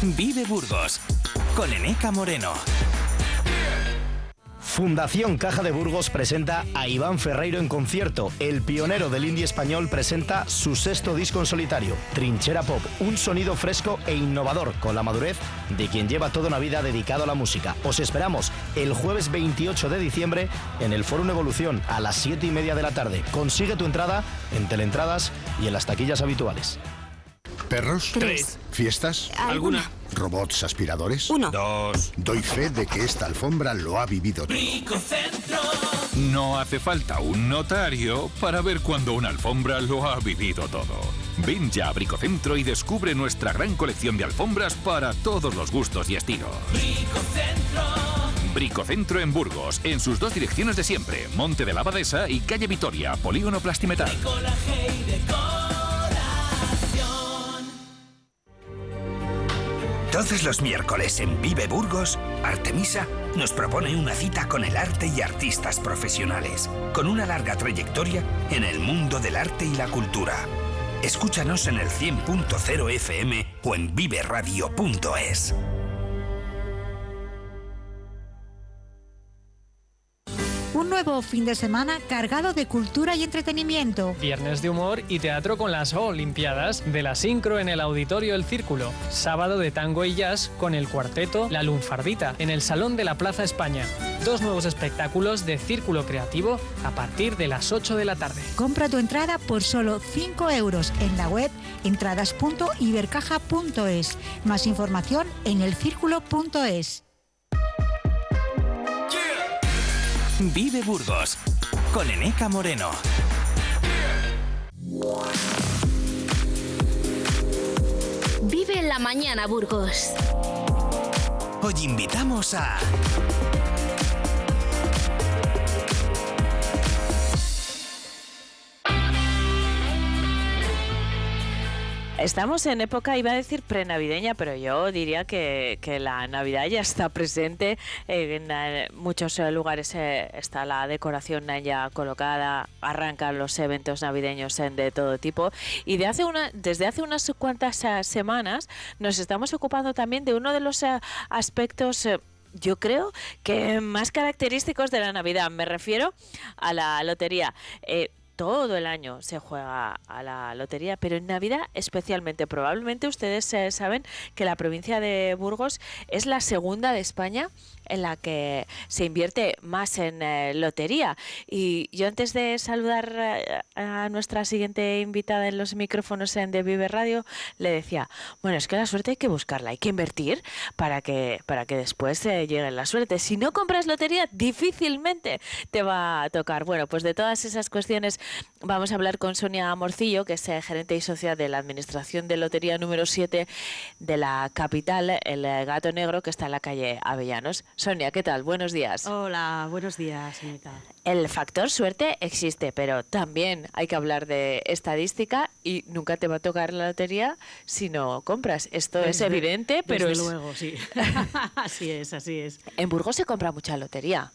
Vive Burgos con Eneca Moreno. Fundación Caja de Burgos presenta a Iván Ferreiro en concierto. El pionero del indie español presenta su sexto disco en solitario, Trinchera Pop, un sonido fresco e innovador con la madurez de quien lleva toda una vida dedicado a la música. Os esperamos el jueves 28 de diciembre en el Foro Evolución a las 7 y media de la tarde. Consigue tu entrada en Teleentradas y en las taquillas habituales. ¿Perros? Tres. ¿Fiestas? ¿Alguna? ¿Robots aspiradores? Uno. Dos. Doy fe de que esta alfombra lo ha vivido todo. No hace falta un notario para ver cuando una alfombra lo ha vivido todo. Ven ya a Bricocentro y descubre nuestra gran colección de alfombras para todos los gustos y estilos. Bricocentro en Burgos, en sus dos direcciones de siempre, Monte de la Abadesa y Calle Vitoria, Polígono Plastimetal. Todos los miércoles en Vive Burgos, Artemisa nos propone una cita con el arte y artistas profesionales, con una larga trayectoria en el mundo del arte y la cultura. Escúchanos en el 100.0 FM o en viveradio.es. Un nuevo fin de semana cargado de cultura y entretenimiento. Viernes de humor y teatro con las Olimpiadas de la Sincro en el Auditorio El Círculo. Sábado de tango y jazz con el cuarteto La Lunfardita en el Salón de la Plaza España. Dos nuevos espectáculos de Círculo Creativo a partir de las 8 de la tarde. Compra tu entrada por solo 5 euros en la web entradas.ibercaja.es. Más información en elcírculo.es. Vive Burgos con Eneca Moreno. Vive en la mañana, Burgos. Hoy invitamos a Estamos en época, iba a decir prenavideña, pero yo diría que, que la Navidad ya está presente. En, muchos eh, lugares eh, está la decoración ya colocada, arrancan los eventos navideños de todo tipo. Y de hace una, desde hace unas cuantas eh, semanas nos estamos ocupando también de uno de los aspectos... yo creo que más característicos de la Navidad. Me refiero a la lotería. Todo el año se juega a la lotería, pero en Navidad especialmente. Probablemente ustedes saben que la provincia de Burgos es la segunda de España en la que se invierte más en eh, lotería. Y yo antes de saludar eh, a nuestra siguiente invitada en los micrófonos en de Vive Radio, le decía, bueno, es que la suerte hay que buscarla, hay que invertir para que, para que después eh, llegue la suerte. Si no compras lotería, difícilmente te va a tocar. Bueno, pues de todas esas cuestiones vamos a hablar con Sonia Morcillo, que es eh, gerente y socia de la Administración de Lotería número 7 de la capital, el eh, Gato Negro, que está en la calle Avellanos. Sonia, ¿qué tal? Buenos días. Hola, buenos días, Anita. El factor suerte existe, pero también hay que hablar de estadística y nunca te va a tocar la lotería si no compras. Esto es evidente, pero desde es- luego, sí. así es, así es. en Burgos se compra mucha lotería.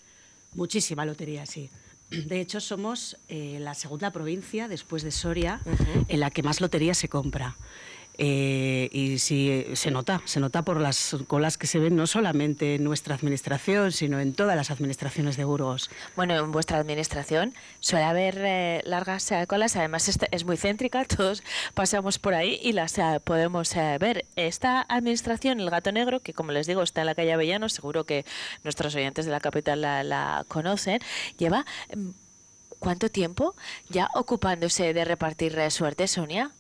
Muchísima lotería, sí. De hecho, somos eh, la segunda provincia, después de Soria, en la que más lotería se compra. Eh, y sí, se nota, se nota por las colas que se ven no solamente en nuestra administración, sino en todas las administraciones de Burgos. Bueno, en vuestra administración suele haber eh, largas eh, colas, además esta es muy céntrica, todos pasamos por ahí y las podemos ver. Esta administración, el Gato Negro, que como les digo está en la calle Avellano, seguro que nuestros oyentes de la capital la, conocen, lleva mm, ¿cuánto tiempo ya ocupándose de repartir suerte, Sonia?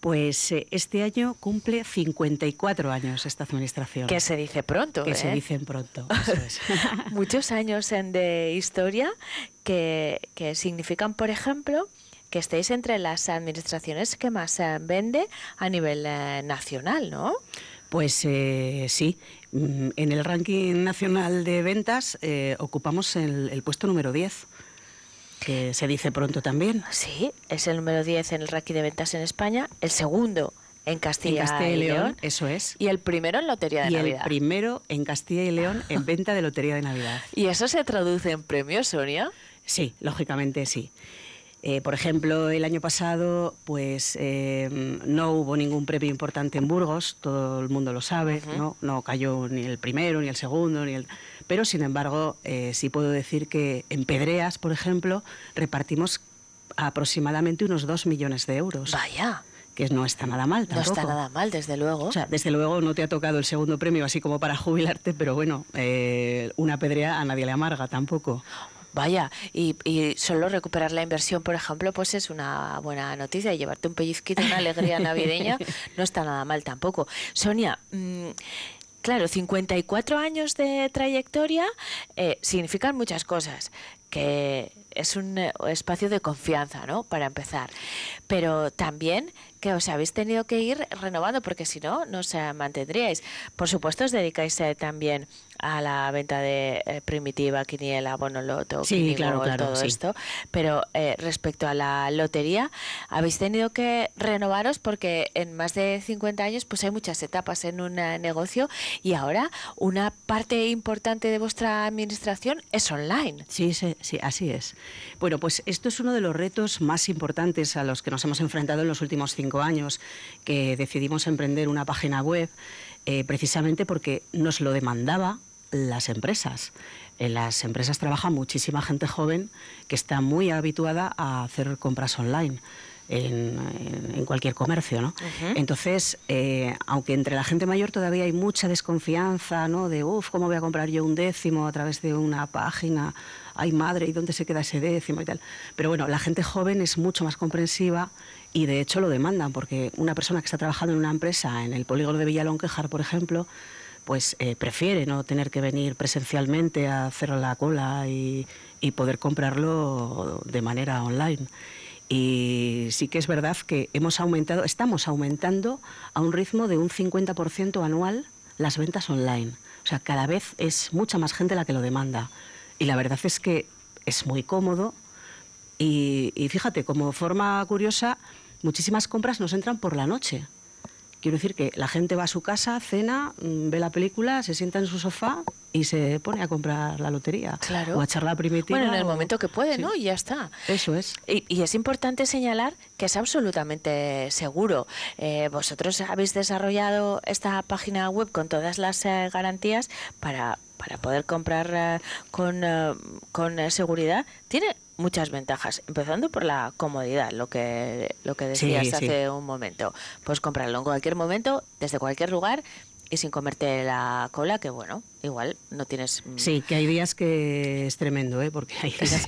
Pues eh, este año cumple 54 años esta administración. Que se dice pronto, Que se ¿eh? dicen pronto, eso es. muchos años en de historia que, que significan, por ejemplo, que estéis entre las administraciones que más eh, vende a nivel eh, nacional, ¿no? Pues eh, sí, Mm, en el ranking nacional de ventas eh, ocupamos el, el puesto número 10, que se dice pronto también. Sí, es el número 10 en el ranking de ventas en España, el segundo en Castilla, en Castilla y y León, León eso es. y el primero en Lotería de Y Navidad. el primero en Castilla y León en venta de Lotería de Navidad. ¿Y eso se traduce en premios, Sonia? Sí, lógicamente sí. Eh, por ejemplo, el año pasado, pues eh, no hubo ningún premio importante en Burgos, todo el mundo lo sabe, ¿no? No cayó ni el primero, ni el segundo, ni el. Pero, sin embargo, eh, sí puedo decir que en Pedreas, por ejemplo, repartimos aproximadamente unos dos millones de euros. Vaya que no está nada mal tampoco. No está nada mal, desde luego. O sea, desde luego no te ha tocado el segundo premio así como para jubilarte, pero bueno, una pedrea a nadie le amarga tampoco. Vaya, y, solo recuperar la inversión, por ejemplo, pues es una buena noticia. Y llevarte un pellizquito, una alegría navideña, no está nada mal tampoco. Sonia, mm, claro, 54 años de trayectoria eh, significan muchas cosas. Que es un eh, espacio de confianza, ¿no? Para empezar. Pero también que os habéis tenido que ir renovando, porque si no, no os mantendríais. Por supuesto, os dedicáis eh, también a la venta de eh, primitiva, quiniela, bonoloto, sí, claro, claro, todo esto. Pero eh, respecto a la lotería, habéis tenido que renovaros porque en más de 50 años pues hay muchas etapas en un negocio y ahora una parte importante de vuestra administración es online. Sí, sí, sí, así es. Bueno, pues esto es uno de los retos más importantes a los que nos hemos enfrentado en los últimos cinco años que decidimos emprender una página web eh, precisamente porque nos lo demandaba las empresas. En las empresas trabaja muchísima gente joven que está muy habituada a hacer compras online. En, cualquier comercio, ¿no? Entonces, eh, aunque entre la gente mayor todavía hay mucha desconfianza, ¿no? De, uff, ¿cómo voy a comprar yo un décimo a través de una página? Ay, madre, ¿y dónde se queda ese décimo y tal? Pero bueno, la gente joven es mucho más comprensiva y de hecho lo demandan, porque una persona que está trabajando en una empresa en el polígono de Villalonquejar, por ejemplo, pues eh, prefiere no tener que venir presencialmente a hacer la cola y, poder comprarlo de manera online. Y sí que es verdad que hemos aumentado, estamos aumentando a un ritmo de un 50% anual las ventas online. O sea, cada vez es mucha más gente la que lo demanda. Y la verdad es que es muy cómodo, y, fíjate, como forma curiosa, muchísimas compras nos entran por la noche. Quiero decir que la gente va a su casa, cena, mm, ve la película, se sienta en su sofá y se pone a comprar la lotería. Claro. O a echar la primitiva. Bueno, en el momento que puede, ¿no? Y ya está. Eso es. Y, es importante señalar que es absolutamente seguro. Eh, vosotros habéis desarrollado esta página web con todas las eh, garantías para, para poder comprar eh, con, con seguridad. Tiene muchas ventajas, empezando por la comodidad, lo que, lo que decías hace un momento. Puedes comprarlo en cualquier momento, desde cualquier lugar y sin comerte la cola, que bueno, igual no tienes... Mm, sí, que hay días que es tremendo, ¿eh? porque hay días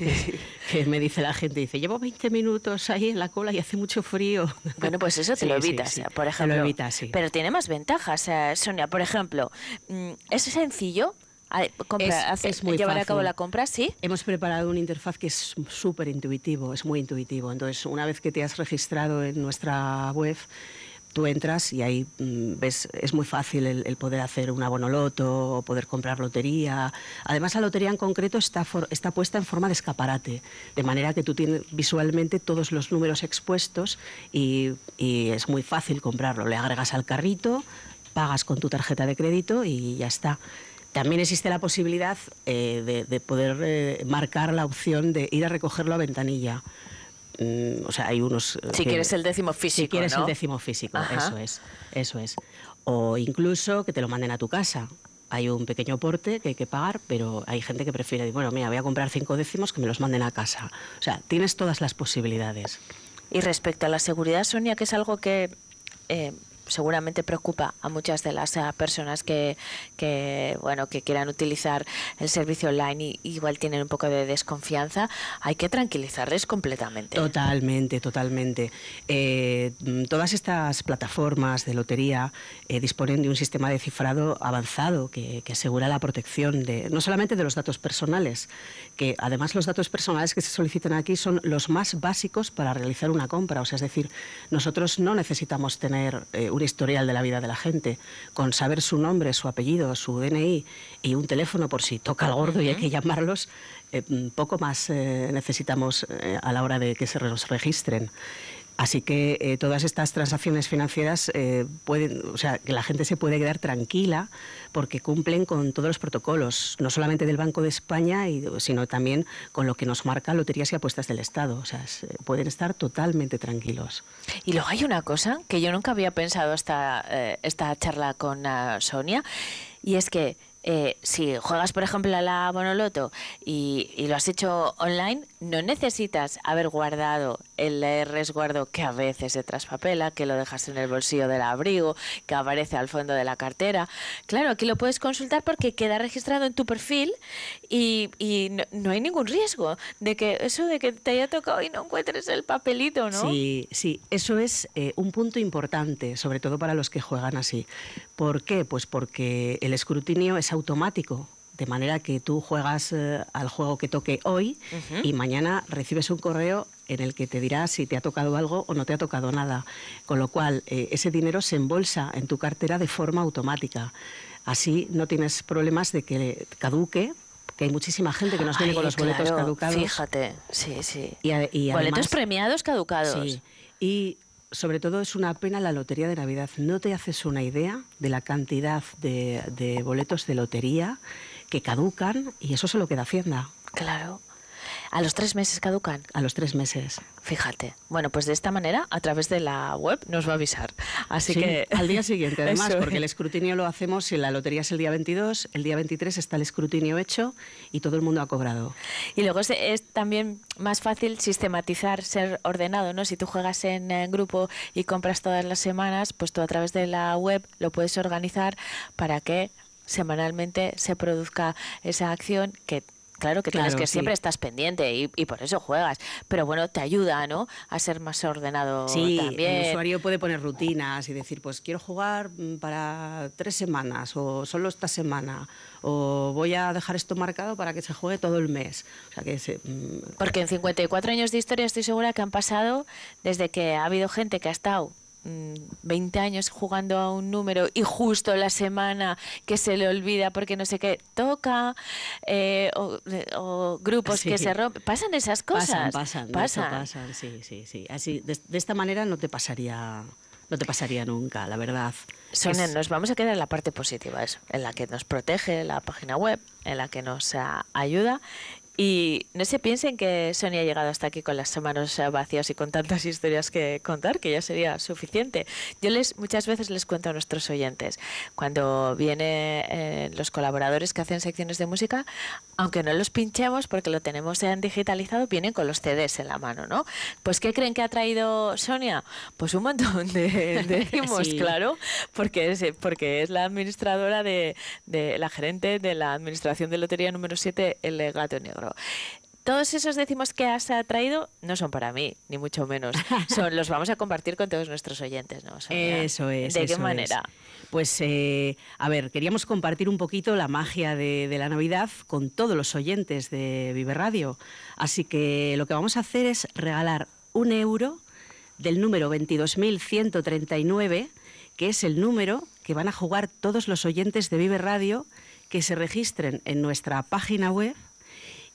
que, me dice la gente, dice, llevo 20 minutos ahí en la cola y hace mucho frío. Bueno, pues eso te lo evitas, por ejemplo. Te lo evitas, sí. Pero tiene más ventajas, Sonia. Por ejemplo, mm, es sencillo es, muy llevar a cabo la compra, sí. Hemos preparado una interfaz que es súper intuitivo, es muy intuitivo. Entonces, una vez que te has registrado en nuestra web, tú entras y ahí mm, ves, es muy fácil el, poder hacer un abonoloto o poder comprar lotería. Además, la lotería en concreto está, está puesta en forma de escaparate, de manera que tú tienes visualmente todos los números expuestos y, y es muy fácil comprarlo. Le agregas al carrito, pagas con tu tarjeta de crédito y ya está. También existe la posibilidad eh, de, poder eh, marcar la opción de ir a recogerlo a ventanilla. Mm, o sea, hay unos... Eh, si quieres el décimo físico, Si quieres el décimo físico, eso es, eso es. O incluso que te lo manden a tu casa. Hay un pequeño porte que hay que pagar, pero hay gente que prefiere, bueno, mira, voy a comprar cinco décimos que me los manden a casa. O sea, tienes todas las posibilidades. Y respecto a la seguridad, Sonia, que es algo que seguramente preocupa a muchas de las eh, personas que, que, bueno, que quieran utilizar el servicio online y igual tienen un poco de desconfianza, hay que tranquilizarles completamente. Totalmente, totalmente. Eh, todas estas plataformas de lotería eh, disponen de un sistema de cifrado avanzado que, que, asegura la protección de no solamente de los datos personales, que además los datos personales que se solicitan aquí son los más básicos para realizar una compra. O sea, es decir, nosotros no necesitamos tener un historial de la vida de la gente, con saber su nombre, su apellido, su DNI y un teléfono por si toca el gordo y hay que llamarlos, eh, poco más eh, necesitamos eh, a la hora de que se nos registren. Así que eh, todas estas transacciones financieras eh, pueden, o sea, que la gente se puede quedar tranquila porque cumplen con todos los protocolos, no solamente del Banco de España, sino también con lo que nos marca Loterías y Apuestas del Estado. O sea, pueden estar totalmente tranquilos. Y luego hay una cosa que yo nunca había pensado hasta eh, esta charla con Sonia, y es que eh, si juegas, por ejemplo, a la Bonoloto y, y, lo has hecho online, no necesitas haber guardado el resguardo que a veces se traspapela, que lo dejas en el bolsillo del abrigo, que aparece al fondo de la cartera. Claro, aquí lo puedes consultar porque queda registrado en tu perfil y, y no, hay ningún riesgo de que eso de que te haya tocado y no encuentres el papelito, ¿no? Sí, sí, eso es eh, un punto importante, sobre todo para los que juegan así. ¿Por qué? Pues porque el escrutinio es automático. De manera que tú juegas eh, al juego que toque hoy y mañana recibes un correo en el que te dirá si te ha tocado algo o no te ha tocado nada. Con lo cual, eh, ese dinero se embolsa en tu cartera de forma automática. Así no tienes problemas de que caduque, que hay muchísima gente que nos viene con los boletos caducados. Fíjate, sí, sí. Y, boletos premiados caducados. Sí. Y sobre todo es una pena la lotería de Navidad. No te haces una idea de la cantidad de, boletos de lotería que caducan y eso se lo queda Hacienda. Claro. ¿A los tres meses caducan? A los tres meses. Fíjate. Bueno, pues de esta manera, a través de la web, nos va a avisar. Así que. Al día siguiente, además, porque el escrutinio lo hacemos, si la lotería es el día 22, el día 23 está el escrutinio hecho y todo el mundo ha cobrado. Y luego es, también más fácil sistematizar, ser ordenado, ¿no? Si tú juegas en, en grupo y compras todas las semanas, pues tú a través de la web lo puedes organizar para que semanalmente se produzca esa acción que Claro que tienes que siempre estás pendiente y, por eso juegas, pero bueno, te ayuda, ¿no? A ser más ordenado sí, también. el usuario puede poner rutinas y decir, pues quiero jugar mm, para tres semanas o solo esta semana o voy a dejar esto marcado para que se juegue todo el mes. O sea, que mm, Porque en 54 años de historia estoy segura que han pasado desde que ha habido gente que ha estado 20 mm, años jugando a un número y justo la semana que se le olvida porque no sé qué toca eh, o, grupos que se rompen pasan esas cosas. pasan pasan. pasan, sí sí sí. Así de, esta manera no te pasaría no te pasaría nunca la verdad. Sonia, nos vamos a quedar en la parte positiva eso en la que nos protege la página web en la que nos ayuda y no se piensen que Sonia ha llegado hasta aquí con las manos vacías y con tantas historias que contar, que ya sería suficiente. Yo les muchas veces les cuento a nuestros oyentes, cuando vienen eh, los colaboradores que hacen secciones de música, aunque no los pinchemos porque lo tenemos en digitalizado, vienen con los CDs en la mano, ¿no? Pues ¿qué creen que ha traído Sonia? Pues un montón de, decimos, claro, porque es, porque es la administradora de, de la gerente de la administración de lotería número 7, el Gato Negro. Todos esos décimos que has traído no son para mí, ni mucho menos. Son, los vamos a compartir con todos nuestros oyentes, ¿no? eso es. ¿De qué manera? Pues, eh, a ver, queríamos compartir un poquito la magia de, la Navidad con todos los oyentes de Vive Radio. Así que lo que vamos a hacer es regalar un euro del número 22.139, que es el número que van a jugar todos los oyentes de Vive Radio que se registren en nuestra página web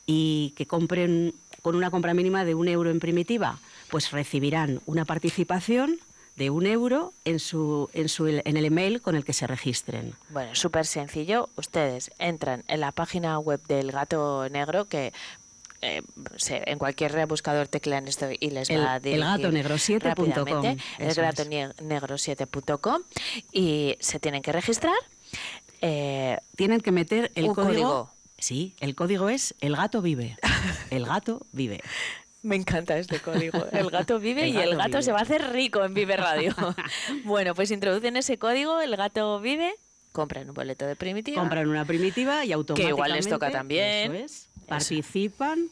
y que compren con una compra mínima de un euro en primitiva, pues recibirán una participación de un euro en, su, en, su, en el email con el que se registren. Bueno, súper sencillo. Ustedes entran en la página web del Gato Negro, que eh, en cualquier buscador teclean esto y les va a dirigir elgatonegro7.com elgatonegro7.com y se tienen que registrar. Eh, tienen que meter el código Sí, el código es El gato vive. El gato vive. Me encanta este código. El gato vive y el gato se va a hacer rico en Vive Radio. bueno, pues introducen ese código, el gato vive, compran un boleto de primitiva. Compran una primitiva y automáticamente... Que igual les toca también. participan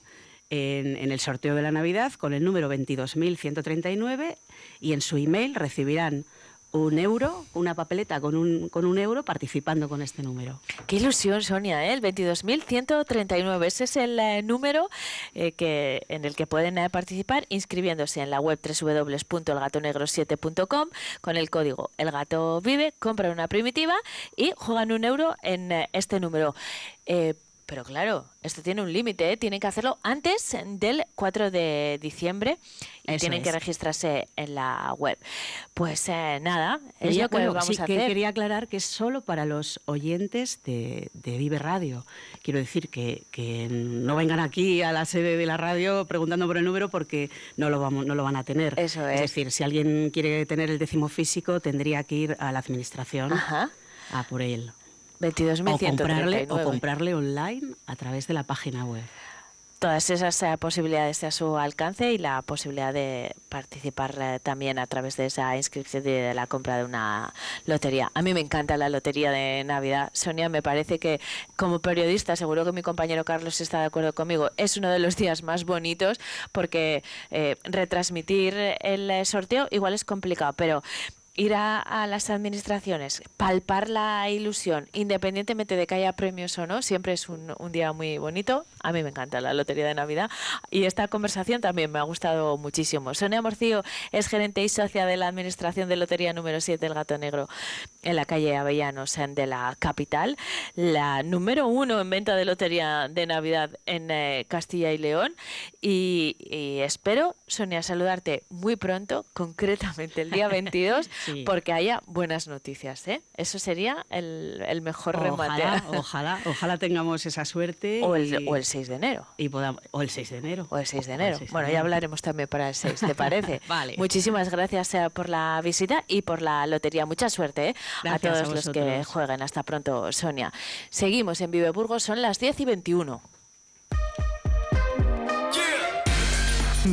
en, en, el sorteo de la Navidad con el número 22.139 y en su email recibirán un euro, una papeleta con un, con un euro participando con este número. Qué ilusión, Sonia, ¿eh? el 22.139. Ese es el eh, número eh, que, en el que pueden eh, participar inscribiéndose en la web www.elgatonegro7.com con el código El Gato Vive, compran una primitiva y juegan un euro en este número pero claro, esto tiene un límite, ¿eh? tienen que hacerlo antes del 4 de diciembre y Eso tienen que es. registrarse en la web. Pues eh, nada, es Quería- lo que bueno, vamos sí, a que hacer. quería aclarar que es solo para los oyentes de, de Vive Radio. Quiero decir que, que no vengan aquí a la sede de la radio preguntando por el número porque no lo, vamos, no lo van a tener. Eso es. decir, si alguien quiere tener el décimo físico, tendría que ir a la administración Ajá. a por él. O 22.139. comprarle, o comprarle online a través de la página web. todas esas eh, posibilidades a su alcance y la posibilidad de participar eh, también a través de esa inscripción y de la compra de una lotería. A mí me encanta la lotería de Navidad. Sonia, me parece que como periodista, seguro que mi compañero Carlos está de acuerdo conmigo, es uno de los días más bonitos porque eh, retransmitir el sorteo igual es complicado, pero ir a, a las administraciones, palpar la ilusión, independientemente de que haya premios o no, siempre es un, un día muy bonito. A mí me encanta la Lotería de Navidad y esta conversación también me ha gustado muchísimo. Sonia Morcillo es gerente y socia de la Administración de Lotería número 7 El Gato Negro en la calle Avellanos de la capital, la número uno en venta de Lotería de Navidad en eh, Castilla y León y, y espero, Sonia, saludarte muy pronto, concretamente el día 22, Sí. porque haya buenas noticias. ¿eh? Eso sería el, el mejor remate. Ojalá, ojalá, ojalá tengamos esa suerte. O y- el, o el 6 de enero. y podamos- o el 6 de enero. O el 6 de enero. 6 de Bueno, ya hablaremos también para el 6, ¿te parece? Vale. Muchísimas gracias por la visita y por la lotería. Mucha suerte ¿eh? Gracias a a todos los que jueguen. Hasta pronto, Sonia. Seguimos en Vive Burgos, son las 10 y 21.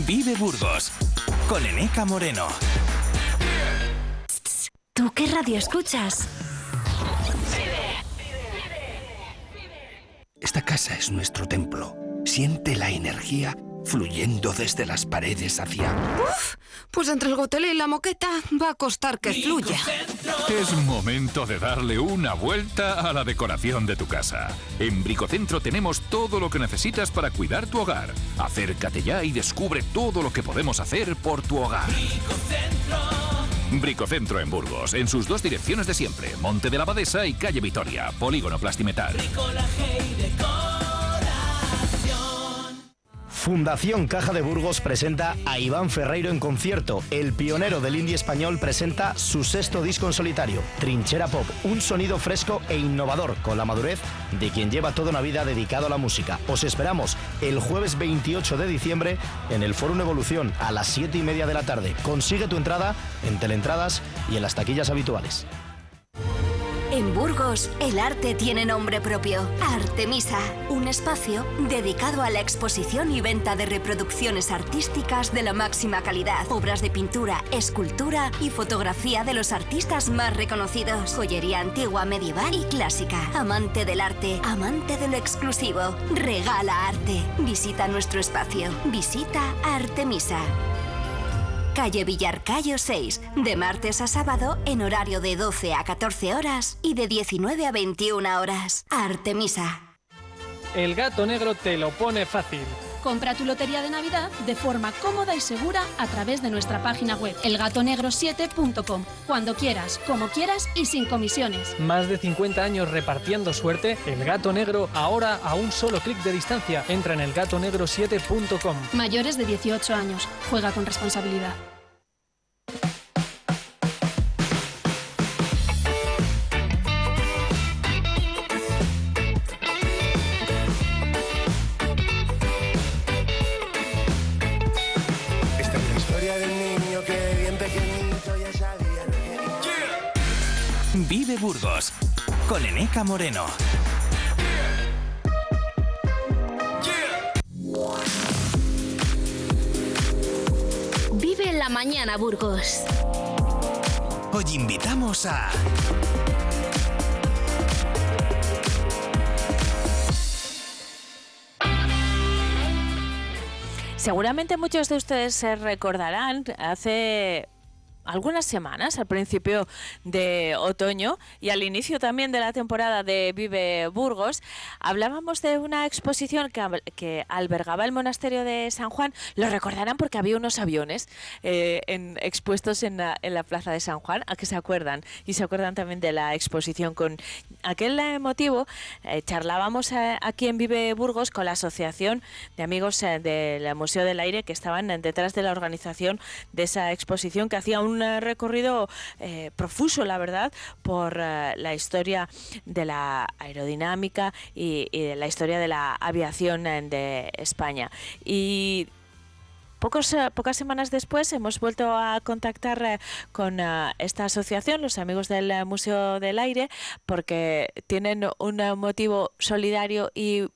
Vive Burgos con Eneca Moreno. ¿Tú qué radio escuchas? Esta casa es nuestro templo. Siente la energía fluyendo desde las paredes hacia... Uf, pues entre el gotelé y la moqueta va a costar que fluya. Es momento de darle una vuelta a la decoración de tu casa. En Bricocentro tenemos todo lo que necesitas para cuidar tu hogar. Acércate ya y descubre todo lo que podemos hacer por tu hogar. Bricocentro en Burgos, en sus dos direcciones de siempre, Monte de la Abadesa y Calle Vitoria, Polígono Plastimetal. Fundación Caja de Burgos presenta a Iván Ferreiro en concierto. El pionero del indie español presenta su sexto disco en solitario, Trinchera Pop, un sonido fresco e innovador con la madurez de quien lleva toda una vida dedicado a la música. Os esperamos el jueves 28 de diciembre en el Fórum Evolución a las 7 y media de la tarde. Consigue tu entrada en Teleentradas y en las taquillas habituales. En Burgos, el arte tiene nombre propio. Artemisa, un espacio dedicado a la exposición y venta de reproducciones artísticas de la máxima calidad. Obras de pintura, escultura y fotografía de los artistas más reconocidos. Joyería antigua, medieval y clásica. Amante del arte, amante de lo exclusivo. Regala arte. Visita nuestro espacio. Visita Artemisa. Calle Villarcayo 6, de martes a sábado en horario de 12 a 14 horas y de 19 a 21 horas. Artemisa. El gato negro te lo pone fácil. Compra tu lotería de Navidad de forma cómoda y segura a través de nuestra página web, elgatonegro7.com. Cuando quieras, como quieras y sin comisiones. Más de 50 años repartiendo suerte, el gato negro ahora a un solo clic de distancia. Entra en elgatonegro7.com. Mayores de 18 años. Juega con responsabilidad. Burgos con Eneca Moreno. Vive la mañana, Burgos. Hoy invitamos a Seguramente muchos de ustedes se recordarán hace algunas semanas, al principio de otoño y al inicio también de la temporada de Vive Burgos, hablábamos de una exposición que, albergaba el monasterio de San Juan. Lo recordarán porque había unos aviones eh, expuestos en la, plaza de San Juan, a que se acuerdan. Y se acuerdan también de la exposición. Con aquel eh, motivo, eh, charlábamos eh, aquí en Vive Burgos con la Asociación de Amigos del Museo del Aire que estaban detrás de la organización de esa exposición que hacía un eh, recorrido eh, profuso, la verdad, por eh, la historia de la aerodinámica y, y, de la historia de la aviación de España. Y Pocos, pocas semanas después hemos vuelto a contactar con esta asociación, los amigos del Museo del Aire, porque tienen un motivo solidario y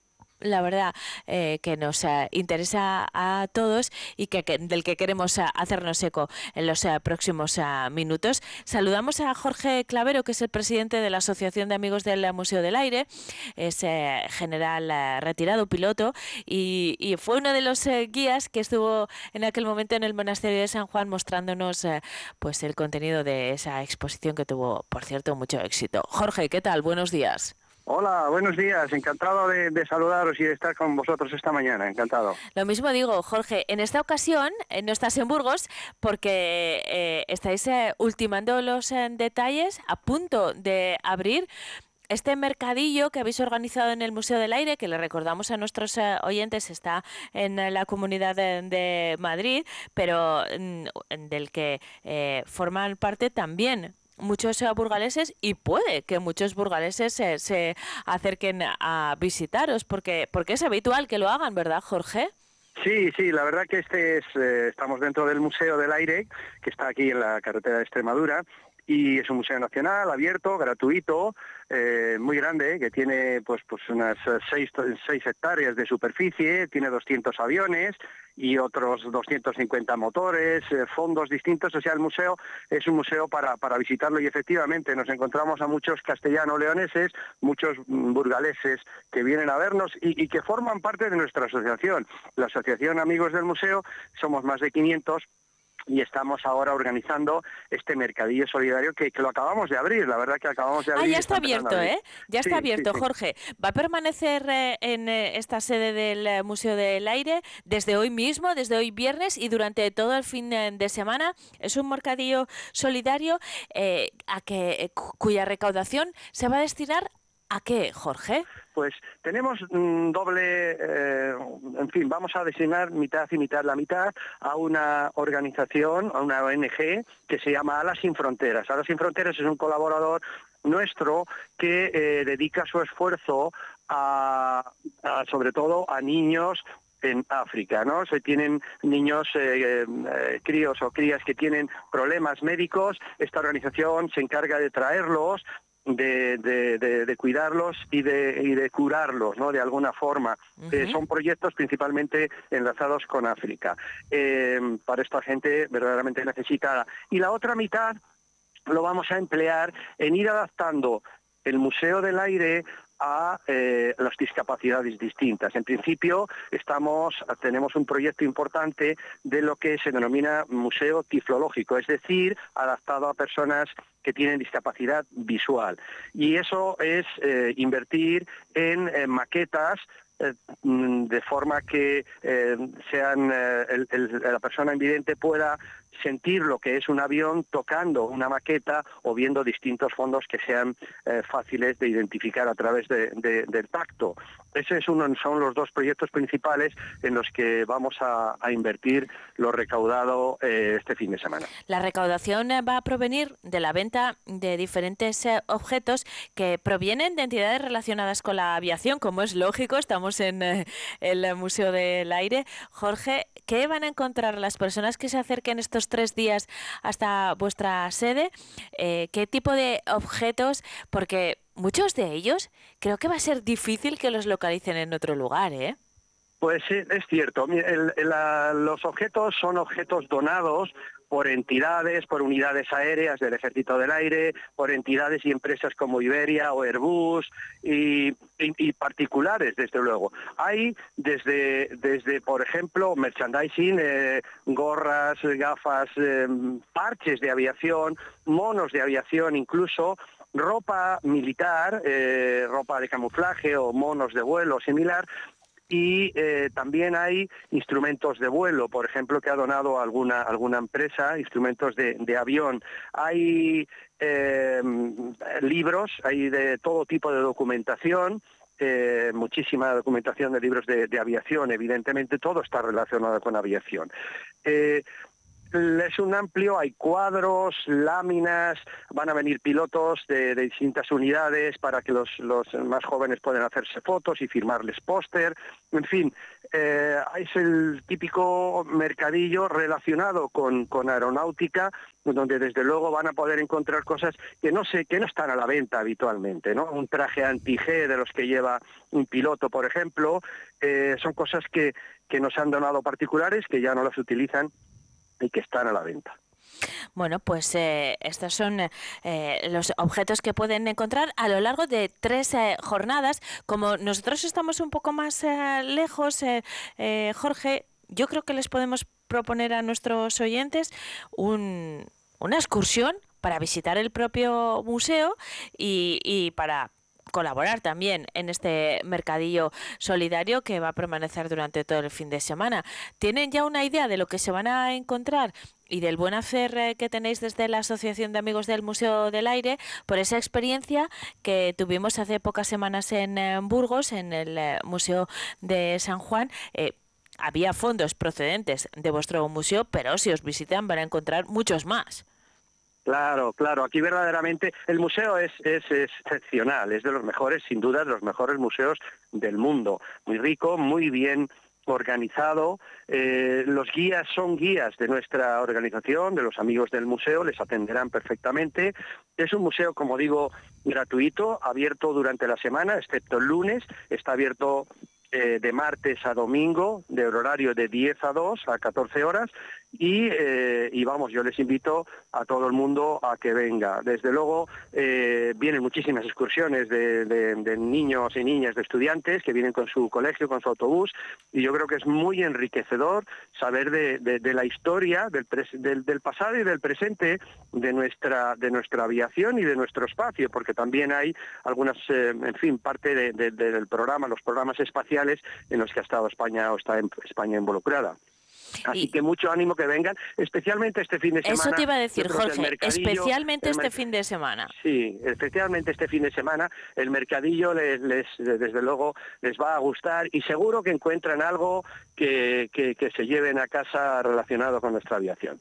la verdad eh, que nos uh, interesa a todos y que, del que queremos uh, hacernos eco en los uh, próximos minutos. Saludamos a Jorge Clavero, que es el presidente de la Asociación de Amigos del Museo del Aire, es general retirado, piloto, y, y, fue uno de los guías que estuvo en aquel momento en el monasterio de San Juan mostrándonos pues el contenido de esa exposición que tuvo, por cierto, mucho éxito. Jorge, ¿qué tal? Buenos días. Hola, buenos días. Encantado de, saludaros y de estar con vosotros esta mañana. Encantado. Lo mismo digo, Jorge. En esta ocasión eh, no estás en Burgos porque eh, estáis eh, ultimando los eh, detalles a punto de abrir este mercadillo que habéis organizado en el Museo del Aire, que le recordamos a nuestros uh, oyentes, está en la comunidad de, de Madrid, pero mm, del que eh, forman parte también muchos burgaleses y puede que muchos burgaleses se, se, acerquen a visitaros porque porque es habitual que lo hagan, ¿verdad, Jorge? Sí, sí, la verdad que este es eh, estamos dentro del Museo del Aire que está aquí en la carretera de Extremadura y es un museo nacional abierto, gratuito, eh, muy grande, que tiene pues pues unas seis, seis hectáreas de superficie, tiene 200 aviones y otros 250 motores, eh, fondos distintos, o sea, el museo es un museo para, para visitarlo y efectivamente nos encontramos a muchos castellano-leoneses, muchos burgaleses que vienen a vernos y, y que forman parte de nuestra asociación. La Asociación Amigos del Museo, somos más de 500 y estamos ahora organizando este mercadillo solidario que, que, lo acabamos de abrir, la verdad que acabamos de abrir. Ah, ya está abierto, ¿eh? Ya está sí, abierto, sí, sí. Jorge. ¿Va a permanecer eh, en eh, esta sede del eh, Museo del Aire desde hoy mismo, desde hoy viernes y durante todo el fin de semana? Es un mercadillo solidario eh, a que, cuya recaudación se va a destinar ¿A qué, Jorge? Pues tenemos un doble, eh, en fin, vamos a designar mitad y mitad. La mitad a una organización, a una ONG que se llama Alas Sin Fronteras. Alas Sin Fronteras es un colaborador nuestro que eh, dedica su esfuerzo a, sobre todo a niños en África, ¿no? Se tienen niños eh, críos o crías que tienen problemas médicos, esta organización se encarga de traerlos, de, de, de, de, cuidarlos y de, y de curarlos, ¿no? De alguna forma. Uh -huh. eh, son proyectos principalmente enlazados con África. Eh, para esta gente verdaderamente necesitada. Y la otra mitad lo vamos a emplear en ir adaptando el Museo del Aire a eh, las discapacidades distintas. En principio estamos, tenemos un proyecto importante de lo que se denomina museo tiflológico, es decir, adaptado a personas que tienen discapacidad visual. Y eso es eh, invertir en maquetas de forma que eh, sean el, el, la persona invidente pueda sentir lo que es un avión tocando una maqueta o viendo distintos fondos que sean eh, fáciles de identificar a través de, del tacto. Ese es uno, son los dos proyectos principales en los que vamos a, invertir lo recaudado eh, este fin de semana. La recaudación va a provenir de la venta de diferentes eh, objetos que provienen de entidades relacionadas con la aviación, como es lógico, estamos en eh, el Museo del Aire. Jorge, ¿qué van a encontrar las personas que se acerquen estos tres días hasta vuestra sede? Eh, ¿Qué tipo de objetos? Porque muchos de ellos creo que va a ser difícil que los localicen en otro lugar, ¿eh? Pues sí, es cierto. Los objetos son objetos donados por entidades, por unidades aéreas del Ejército del Aire, por entidades y empresas como Iberia o Airbus y particulares, desde luego. Hay desde, desde por ejemplo, merchandising, eh, gorras, gafas, eh, parches de aviación, monos de aviación incluso, ropa militar, eh, ropa de camuflaje o monos de vuelo similar, y eh, también hay instrumentos de vuelo, por ejemplo, que ha donado alguna, alguna empresa, instrumentos de, avión. Hay eh, libros, hay de todo tipo de documentación, eh, muchísima documentación de libros de aviación, evidentemente todo está relacionado con aviación. Es un amplio, hay cuadros, láminas, van a venir pilotos de, de distintas unidades para que los, los más jóvenes puedan hacerse fotos y firmarles póster. En fin, eh, es el típico mercadillo relacionado con, con aeronáutica, donde desde luego van a poder encontrar cosas que no sé, que no están a la venta habitualmente, ¿no? Un traje anti-G de los que lleva un piloto, por ejemplo, eh, son cosas que, que nos han donado particulares que ya no las utilizan y que están a la venta. Bueno, pues eh, estos son eh, los objetos que pueden encontrar a lo largo de tres eh, jornadas. Como nosotros estamos un poco más eh, lejos, eh, Jorge, yo creo que les podemos proponer a nuestros oyentes un- una excursión para visitar el propio museo y para colaborar también en este mercadillo solidario que va a permanecer durante todo el fin de semana. ¿Tienen ya una idea de lo que se van a encontrar y del buen hacer eh, que tenéis desde la Asociación de Amigos del Museo del Aire por esa experiencia que tuvimos hace pocas semanas en eh, Burgos, en el eh, Museo de San Juan? Había fondos procedentes de vuestro museo, pero si os visitan van a encontrar muchos más. Claro, claro. Aquí verdaderamente el museo es, excepcional, es de los mejores, sin duda, de los mejores museos del mundo. Muy rico, muy bien organizado. Eh, los guías son guías de nuestra organización, de los amigos del museo, les atenderán perfectamente. Es un museo, como digo, gratuito, abierto durante la semana, excepto el lunes. Está abierto eh, de martes a domingo, de horario de 10 a 2, a 14 horas, y, eh, y vamos, yo les invito a todo el mundo a que venga. Desde luego, eh, vienen muchísimas excursiones de, niños y niñas, de estudiantes, que vienen con su colegio, con su autobús, y yo creo que es muy enriquecedor saber de, de- la historia, del, del- pasado y del presente de nuestra, de nuestra aviación y de nuestro espacio, porque también hay algunas, en fin, parte de- de- del programa, los programas espaciales en los que ha estado España o está en- España involucrada. Así que mucho ánimo que vengan, especialmente este fin de semana. Eso te iba a decir, Jorge, especialmente este fin de semana. Sí, especialmente este fin de semana el mercadillo les, les- desde luego les va a gustar y seguro que encuentran algo que, que- que se lleven a casa relacionado con nuestra aviación.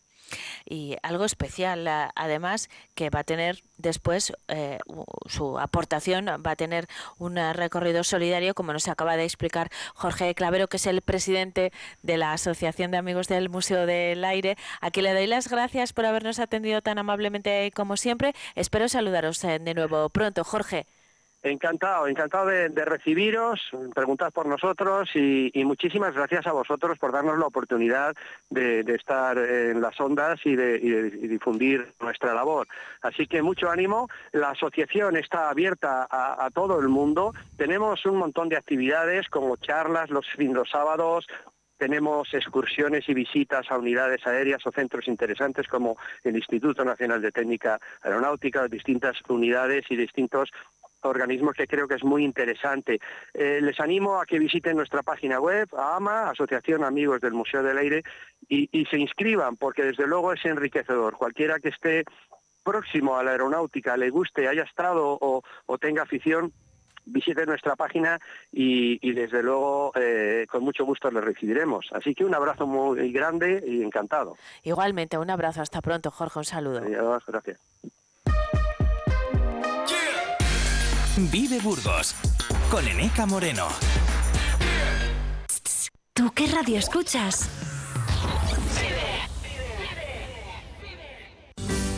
Y algo especial. Además que va a tener después eh, su aportación va a tener un recorrido solidario como nos acaba de explicar Jorge Clavero que es el presidente de la Asociación de Amigos del Museo del Aire a quien le doy las gracias por habernos atendido tan amablemente como siempre. Espero saludaros eh, de nuevo pronto. Jorge Encantado, encantado de, recibiros, preguntad por nosotros y, muchísimas gracias a vosotros por darnos la oportunidad de, estar en las ondas y de, difundir nuestra labor. Así que mucho ánimo, la asociación está abierta a, todo el mundo, tenemos un montón de actividades como charlas los, los sábados, tenemos excursiones y visitas a unidades aéreas o centros interesantes como el Instituto Nacional de Técnica Aeronáutica, distintas unidades y distintos organismos que creo que es muy interesante. Eh, les animo a que visiten nuestra página web, AMA, Asociación Amigos del Museo del Aire, y, y se inscriban, porque desde luego es enriquecedor. Cualquiera que esté próximo a la aeronáutica, le guste, haya estado o, o tenga afición, visite nuestra página y, y desde luego eh, con mucho gusto les recibiremos. Así que un abrazo muy grande y encantado. igualmente un abrazo hasta pronto Jorge un saludo Adiós, gracias. Vive Burgos con Eneca Moreno. ¿Tú qué radio escuchas?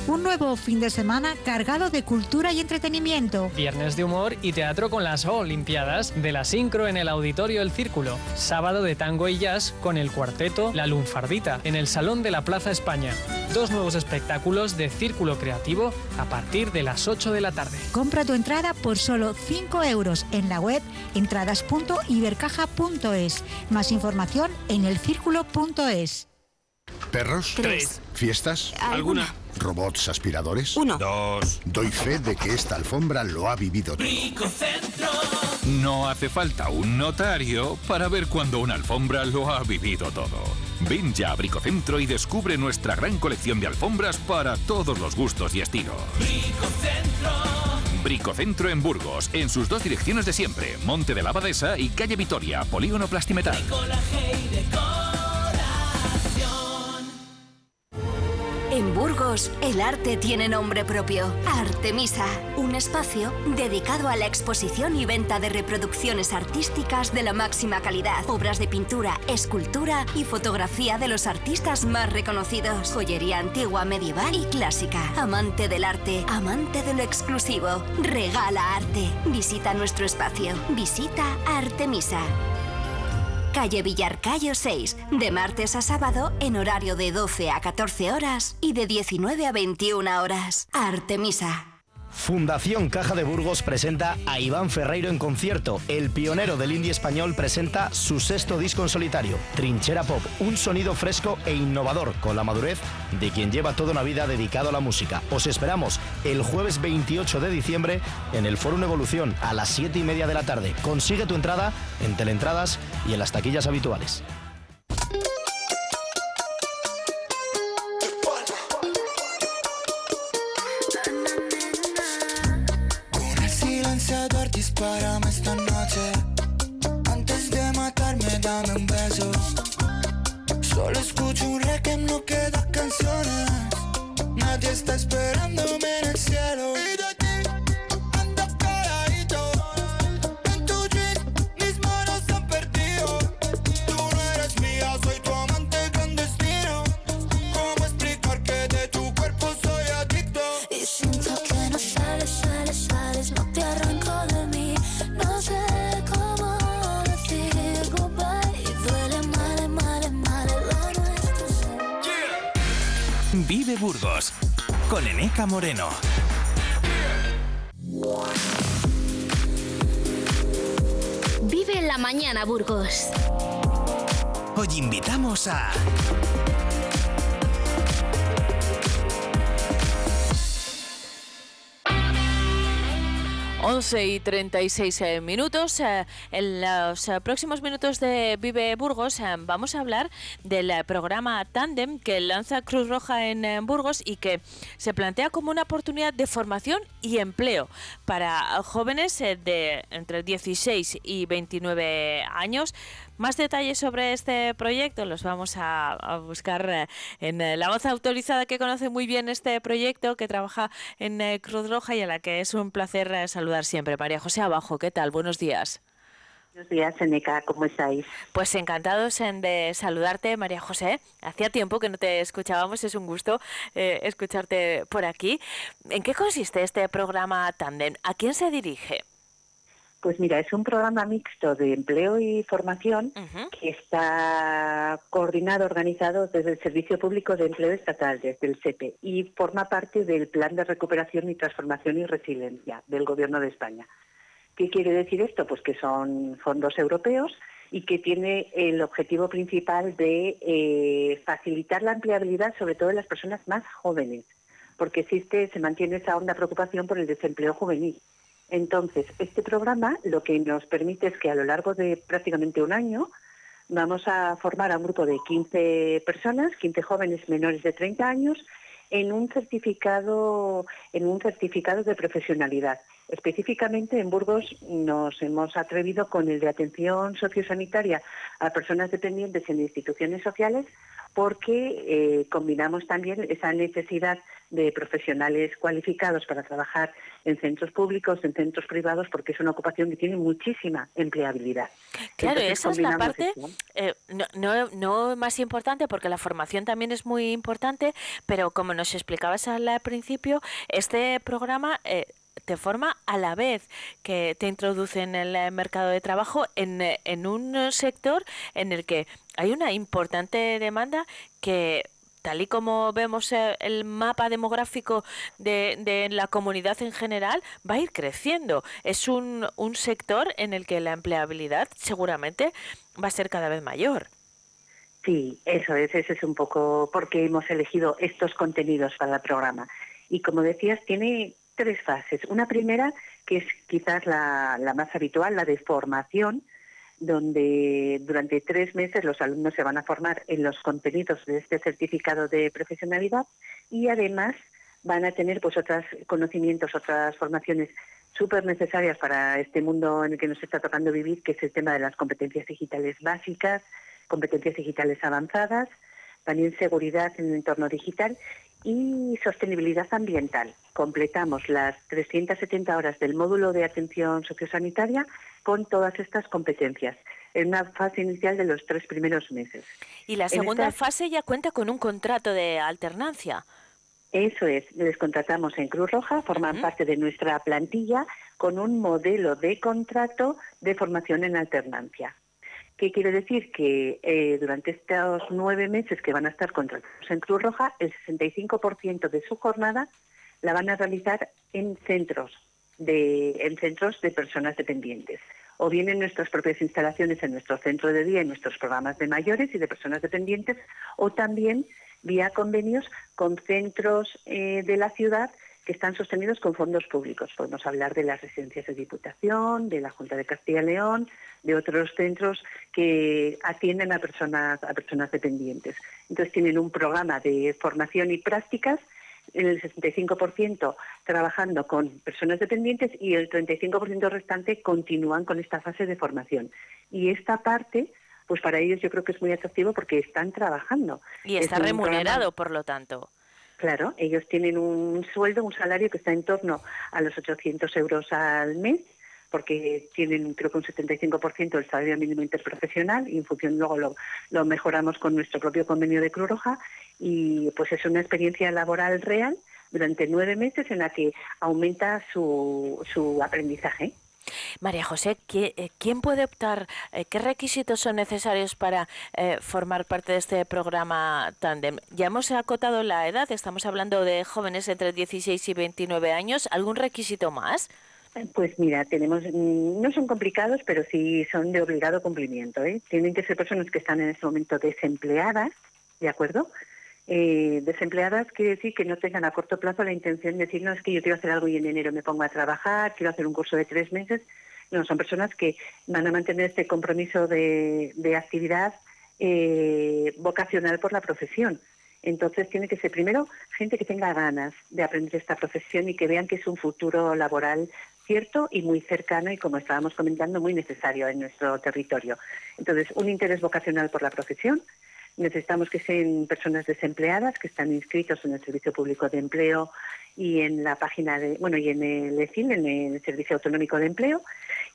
Un nuevo fin de semana cargado de cultura y entretenimiento. Viernes de humor y teatro con las Olimpiadas de la Sincro en el Auditorio El Círculo. Sábado de tango y jazz con el cuarteto La Lunfardita en el Salón de la Plaza España. Dos nuevos espectáculos de Círculo Creativo a partir de las 8 de la tarde. Compra tu entrada por solo 5 euros en la web entradas.ibercaja.es. Más información en elcírculo.es. ¿Perros? Tres. ¿Fiestas? Alguna. ¿Robots aspiradores? Uno. Dos. Doy fe de que esta alfombra lo ha vivido todo. No hace falta un notario para ver cuando una alfombra lo ha vivido todo. Ven ya a Bricocentro y descubre nuestra gran colección de alfombras para todos los gustos y estilos. Bricocentro en Burgos, en sus dos direcciones de siempre, Monte de la Abadesa y Calle Vitoria, Polígono Plastimetal. En Burgos, el arte tiene nombre propio. Artemisa, un espacio dedicado a la exposición y venta de reproducciones artísticas de la máxima calidad. Obras de pintura, escultura y fotografía de los artistas más reconocidos. Joyería antigua, medieval y clásica. Amante del arte, amante de lo exclusivo. Regala arte. Visita nuestro espacio. Visita Artemisa. Calle Villarcayo 6, de martes a sábado en horario de 12 a 14 horas y de 19 a 21 horas. Artemisa. Fundación Caja de Burgos presenta a Iván Ferreiro en concierto. El pionero del indie español presenta su sexto disco en solitario, Trinchera Pop, un sonido fresco e innovador con la madurez de quien lleva toda una vida dedicado a la música. Os esperamos el jueves 28 de diciembre en el Fórum Evolución a las 7 y media de la tarde. Consigue tu entrada en Teleentradas y en las taquillas habituales. para Moreno. Vive la mañana, Burgos. Hoy invitamos a 11 y 36 eh, minutos. Eh, En los eh, próximos minutos de Vive Burgos eh, vamos a hablar del eh, programa Tandem que lanza Cruz Roja en Burgos y que se plantea como una oportunidad de formación y empleo para jóvenes de entre 16 y 29 años. Más detalles sobre este proyecto los vamos a, a buscar en la voz autorizada que conoce muy bien este proyecto, que trabaja en Cruz Roja y a la que es un placer saludar siempre. María José Abajo, ¿qué tal? Buenos días. Buenos días, Eneca, ¿cómo estáis? Pues encantados en de saludarte, María José. Hacía tiempo que no te escuchábamos, es un gusto eh, escucharte por aquí. ¿En qué consiste este programa Tandem? ¿A quién se dirige? Pues mira, es un programa mixto de empleo y formación que está coordinado, organizado desde el Servicio Público de Empleo Estatal, desde el SEPE, y forma parte del Plan de Recuperación y Transformación y Resiliencia del Gobierno de España. ¿Qué quiere decir esto? Pues que son fondos europeos y que tiene el objetivo principal de eh, facilitar la empleabilidad, sobre todo en las personas más jóvenes, porque existe, se mantiene esa honda preocupación por el desempleo juvenil. Entonces, este programa lo que nos permite es que a lo largo de prácticamente un año vamos a formar a un grupo de 15 personas, 15 jóvenes menores de 30 años, en un certificado, en un certificado de profesionalidad. Específicamente en Burgos nos hemos atrevido con el de atención sociosanitaria a personas dependientes en instituciones sociales porque eh, combinamos también esa necesidad de profesionales cualificados para trabajar en centros públicos, en centros privados, porque es una ocupación que tiene muchísima empleabilidad. Claro, Entonces, esa es la parte eh, no, no, no más importante, porque la formación también es muy importante, pero como nos explicabas al principio, este programa... eh, te forma a la vez que te introduce en el eh, mercado de trabajo en, eh, en un eh, sector en el que hay una importante demanda que tal y como vemos el mapa demográfico de, de la comunidad en general, va a ir creciendo. Es un, un sector en el que la empleabilidad seguramente va a ser cada vez mayor. Sí, eso es, eso es un poco porque hemos elegido estos contenidos para el programa. Y como decías, tiene tres fases. Una primera, que es quizás la, la más habitual, la de formación, donde durante tres meses los alumnos se van a formar en los contenidos de este certificado de profesionalidad y además van a tener pues otros conocimientos, otras formaciones súper necesarias para este mundo en el que nos está tocando vivir, que es el tema de las competencias digitales básicas, competencias digitales avanzadas, también seguridad en el entorno digital y sostenibilidad ambiental. Completamos las 370 horas del módulo de atención sociosanitaria con todas estas competencias en una fase inicial de los tres primeros meses. Y la segunda esta- fase ya cuenta con un contrato de alternancia. Eso es, les contratamos en Cruz Roja, forman parte de nuestra plantilla con un modelo de contrato de formación en alternancia. ¿Qué quiere decir? Que eh, durante estos nueve meses que van a estar contratados en Cruz Roja, el 65% de su jornada la van a realizar en centros de, en centros de personas dependientes o bien en nuestras propias instalaciones, en nuestro centro de día, en nuestros programas de mayores y de personas dependientes, o también vía convenios con centros eh, de la ciudad que están sostenidos con fondos públicos. Podemos hablar de las residencias de Diputación, de la Junta de Castilla y León, de otros centros que atienden a personas, a personas dependientes. Entonces tienen un programa de formación y prácticas en el 65% trabajando con personas dependientes y el 35% restante continúan con esta fase de formación. Y esta parte, pues para ellos yo creo que es muy atractivo porque están trabajando. Y Es está un remunerado, programa- por lo tanto. Claro, ellos tienen un sueldo, un salario que está en torno a los 800 euros al mes, porque tienen creo que un 75% del salario mínimo interprofesional y en función luego lo, mejoramos con nuestro propio convenio de Cruz Roja y pues es una experiencia laboral real durante nueve meses en la que aumenta su, su aprendizaje. María José, ¿qui- eh, ¿quién puede optar? eh, ¿Qué requisitos son necesarios para eh, formar parte de este programa Tandem? Ya hemos acotado la edad, estamos hablando de jóvenes entre 16 y 29 años. ¿Algún requisito más? Pues mira, tenemos, mm, no son complicados, pero sí son de obligado cumplimiento. ¿eh? Tienen que ser personas que están en este momento desempleadas, ¿de acuerdo? Eh, desempleadas quiere decir que no tengan a corto plazo la intención de decir, no, es que yo quiero hacer algo y en enero me pongo a trabajar, quiero hacer un curso de tres meses. No, son personas que van a mantener este compromiso de, actividad eh, vocacional por la profesión. Entonces tiene que ser primero gente que tenga ganas de aprender esta profesión y que vean que es un futuro laboral cierto y muy cercano y, como estábamos comentando, muy necesario en nuestro territorio. Entonces, un interés vocacional por la profesión. Necesitamos que sean personas desempleadas que están inscritos en el Servicio Público de Empleo y en la página de, bueno, y en el ECIL, en el Servicio Autonómico de Empleo,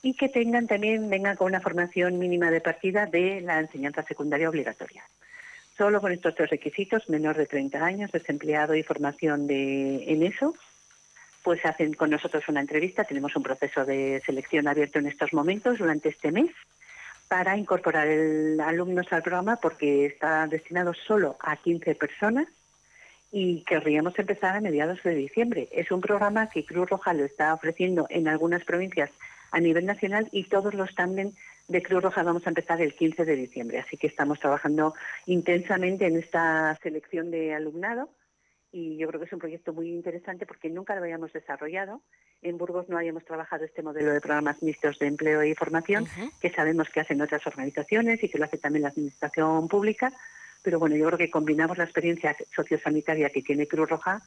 y que tengan también, vengan con una formación mínima de partida de la enseñanza secundaria obligatoria. Solo con estos tres requisitos, menor de 30 años, desempleado y formación de, en eso, pues hacen con nosotros una entrevista. Tenemos un proceso de selección abierto en estos momentos durante este mes para incorporar alumnos al programa porque está destinado solo a 15 personas y querríamos empezar a mediados de diciembre. Es un programa que Cruz Roja lo está ofreciendo en algunas provincias a nivel nacional y todos los tándem de Cruz Roja vamos a empezar el 15 de diciembre. Así que estamos trabajando intensamente en esta selección de alumnado y yo creo que es un proyecto muy interesante porque nunca lo habíamos desarrollado. En Burgos no habíamos trabajado este modelo de programas mixtos de empleo y formación, que sabemos que hacen otras organizaciones y que lo hace también la Administración Pública, pero bueno, yo creo que combinamos la experiencia sociosanitaria que tiene Cruz Roja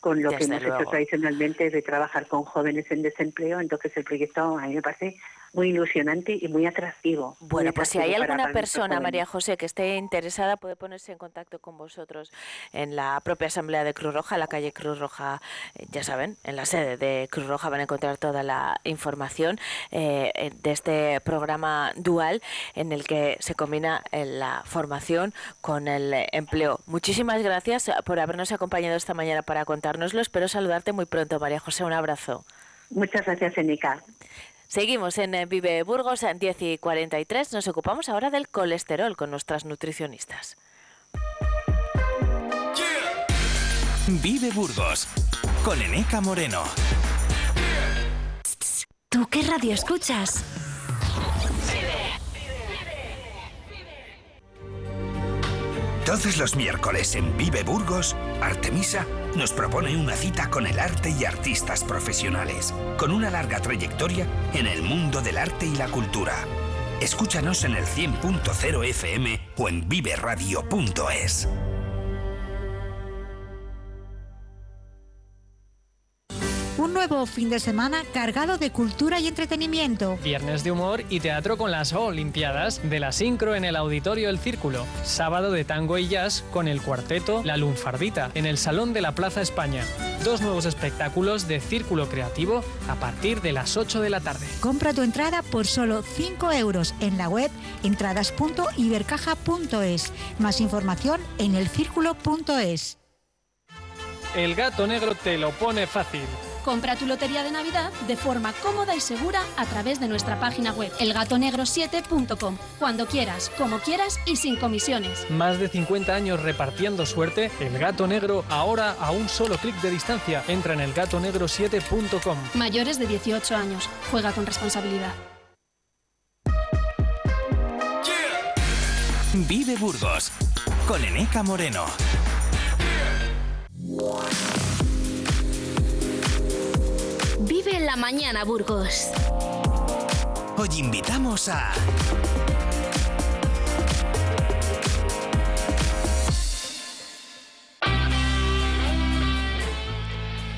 con lo que hemos luego. hecho tradicionalmente de trabajar con jóvenes en desempleo, entonces el proyecto a mí me parece muy ilusionante y muy atractivo. muy Bueno, pues si hay alguna persona. María José, que esté interesada, puede ponerse en contacto con vosotros en la propia Asamblea de Cruz Roja, la calle Cruz Roja, eh, ya saben, en la sede de Cruz Roja van a encontrar toda la información eh, de este programa dual en el que se combina eh, la formación con el empleo. Muchísimas gracias por habernos acompañado esta mañana para contárnoslo. Espero saludarte muy pronto, María José. Un abrazo. Muchas gracias, Enica. Seguimos en eh, Vive Burgos, en 10 y 43. Nos ocupamos ahora del colesterol con nuestras nutricionistas. Vive Burgos con Eneca Moreno. ¿Tú qué radio escuchas? Todos los miércoles en Vive Burgos, Artemisa nos propone una cita con el arte y artistas profesionales, con una larga trayectoria en el mundo del arte y la cultura. Escúchanos en el 100.0 FM o en viveradio.es. Un nuevo fin de semana cargado de cultura y entretenimiento. Viernes de humor y teatro con las Olimpiadas de la Sincro en el Auditorio El Círculo. Sábado de tango y jazz con el cuarteto La Lunfardita en el Salón de la Plaza España. Dos nuevos espectáculos de Círculo Creativo a partir de las 8 de la tarde. Compra tu entrada por solo 5 euros en la web entradas.ibercaja.es. Más información en elcírculo.es. El gato negro te lo pone fácil. Compra tu lotería de Navidad de forma cómoda y segura a través de nuestra página web elgatonegro7.com. Cuando quieras, como quieras y sin comisiones. Más de 50 años repartiendo suerte, el gato negro ahora a un solo clic de distancia. Entra en elgatonegro7.com. Mayores de 18 años. Juega con responsabilidad. Vive Burgos con Eneca Moreno. Vive la mañana, Burgos. Hoy invitamos a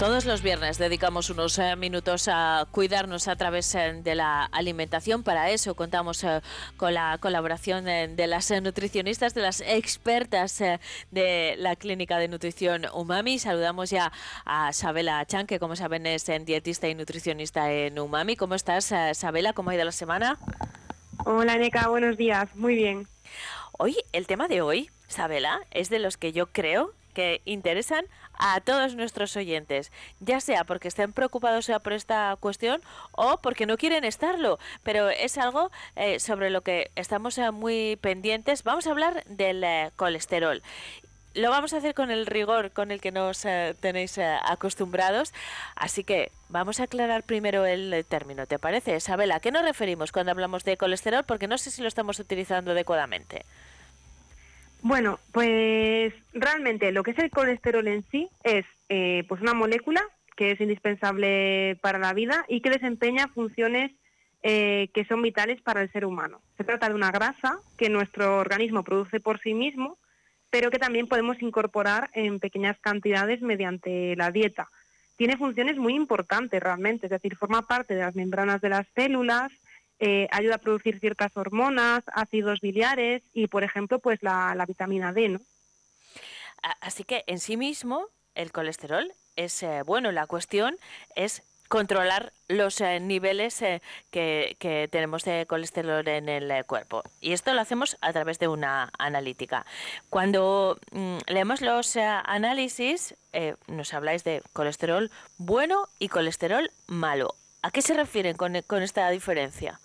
Todos los viernes dedicamos unos eh, minutos a cuidarnos a través eh, de la alimentación. Para eso contamos eh, con la colaboración de las nutricionistas, de las expertas de la Clínica de Nutrición Umami. Saludamos ya a Sabela Chan, que como saben es dietista y nutricionista en Umami. ¿Cómo estás, Sabela? ¿Cómo ha ido la semana? Hola, Neca, buenos días. Muy bien. Hoy, el tema de hoy, Sabela, es de los que yo creo que interesan a todos nuestros oyentes, ya sea porque estén preocupados por esta cuestión o porque no quieren estarlo, pero es algo eh, sobre lo que estamos eh, muy pendientes. Vamos a hablar del eh, colesterol. Lo vamos a hacer con el rigor con el que nos eh, tenéis acostumbrados, así que vamos a aclarar primero el término, ¿te parece? Isabela, ¿a qué nos referimos cuando hablamos de colesterol? Porque no sé si lo estamos utilizando adecuadamente. Bueno, pues realmente lo que es el colesterol en sí es eh, pues una molécula que es indispensable para la vida y que desempeña funciones eh, que son vitales para el ser humano. Se trata de una grasa que nuestro organismo produce por sí mismo, pero que también podemos incorporar en pequeñas cantidades mediante la dieta. Tiene funciones muy importantes realmente, es decir, forma parte de las membranas de las células, eh, ayuda a producir ciertas hormonas, ácidos biliares y, por ejemplo, pues la, vitamina D, ¿no? Así que en sí mismo el colesterol es eh, bueno. La cuestión es controlar los eh, niveles que, tenemos de colesterol en el cuerpo. Y esto lo hacemos a través de una analítica. Cuando mm, leemos los análisis, nos habláis de colesterol bueno y colesterol malo. ¿A qué se refieren con esta diferencia?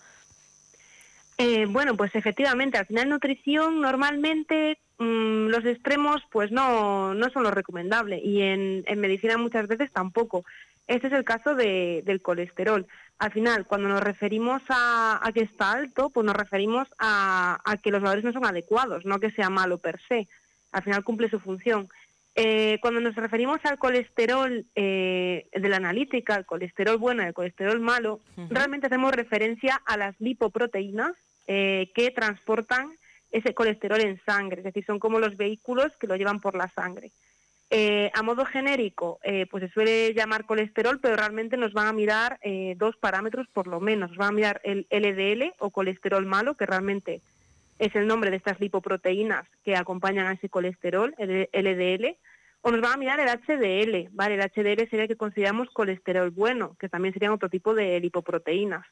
Eh, bueno, pues efectivamente, al final nutrición normalmente mm, los extremos pues no, no son lo recomendable y en, medicina muchas veces tampoco. Este es el caso de- del colesterol. Al final, cuando nos referimos a, que está alto, pues nos referimos a que los valores no son adecuados, no que sea malo per se. Al final cumple su función. Eh, cuando nos referimos al colesterol eh, de la analítica, el colesterol bueno y el colesterol malo, realmente hacemos referencia a las lipoproteínas eh, que transportan ese colesterol en sangre, es decir, son como los vehículos que lo llevan por la sangre. A modo genérico, pues se suele llamar colesterol, pero realmente nos van a mirar dos parámetros por lo menos. Nos van a mirar el LDL o colesterol malo, que realmente es el nombre de estas lipoproteínas que acompañan a ese colesterol, el LDL, o nos van a mirar el HDL, ¿vale? El HDL sería que consideramos colesterol bueno, que también serían otro tipo de lipoproteínas.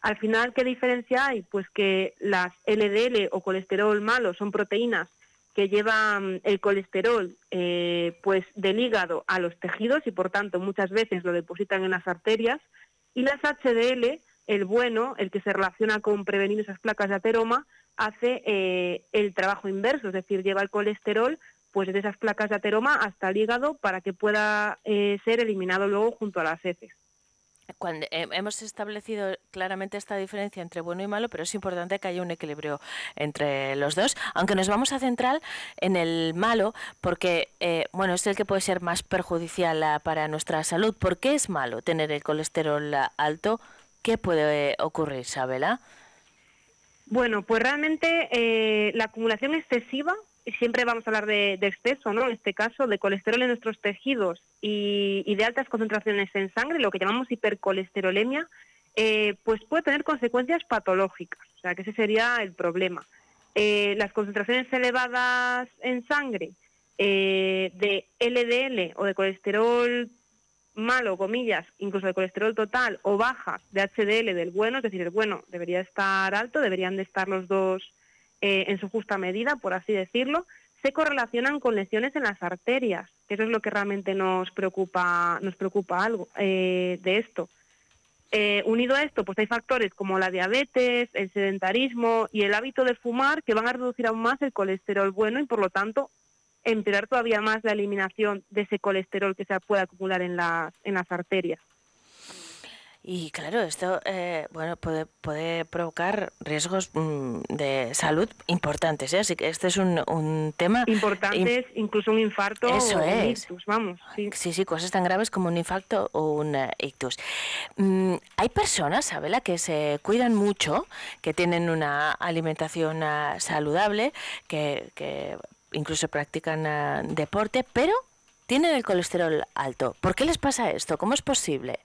Al final, ¿qué diferencia hay? Pues que las LDL o colesterol malo son proteínas que llevan el colesterol eh, pues del hígado a los tejidos y por tanto muchas veces lo depositan en las arterias y las HDL, el bueno, el que se relaciona con prevenir esas placas de ateroma, hace eh, el trabajo inverso, es decir, lleva el colesterol pues desde esas placas de ateroma hasta el hígado para que pueda eh, ser eliminado luego junto a las heces. Cuando, eh, hemos establecido claramente esta diferencia entre bueno y malo, pero es importante que haya un equilibrio entre los dos, aunque nos vamos a centrar en el malo porque eh, bueno es el que puede ser más perjudicial ah, para nuestra salud. ¿Por qué es malo tener el colesterol ah, alto? ¿Qué puede ocurrir, Sabela? Bueno, pues realmente eh, la acumulación excesiva, siempre vamos a hablar de, exceso, ¿no? En este caso, de colesterol en nuestros tejidos y, y de altas concentraciones en sangre, lo que llamamos hipercolesterolemia, eh, pues puede tener consecuencias patológicas. O sea, que ese sería el problema. Eh, las concentraciones elevadas en sangre eh, de LDL o de colesterol malo, comillas, incluso de colesterol total o bajas de HDL del bueno, es decir, el bueno debería estar alto, deberían de estar los dos eh, en su justa medida, por así decirlo, se correlacionan con lesiones en las arterias, que eso es lo que realmente nos preocupa, nos preocupa algo eh, de esto. Eh, unido a esto, pues hay factores como la diabetes, el sedentarismo y el hábito de fumar que van a reducir aún más el colesterol bueno y por lo tanto empeorar todavía más la eliminación de ese colesterol que se puede acumular en las, en las arterias. Y claro, esto eh, bueno puede, puede provocar riesgos mm, de salud importantes. ¿eh? Así que este es un, un tema Importantes, incluso un infarto Eso o un es. ictus, vamos. Sí. Sí, sí, cosas tan graves como un infarto o un eh, ictus. Mm, hay personas, Sabela, que se cuidan mucho, que tienen una alimentación ah, saludable, que, que incluso practican ah, deporte, pero tienen el colesterol alto. ¿Por qué les pasa esto? ¿Cómo es posible?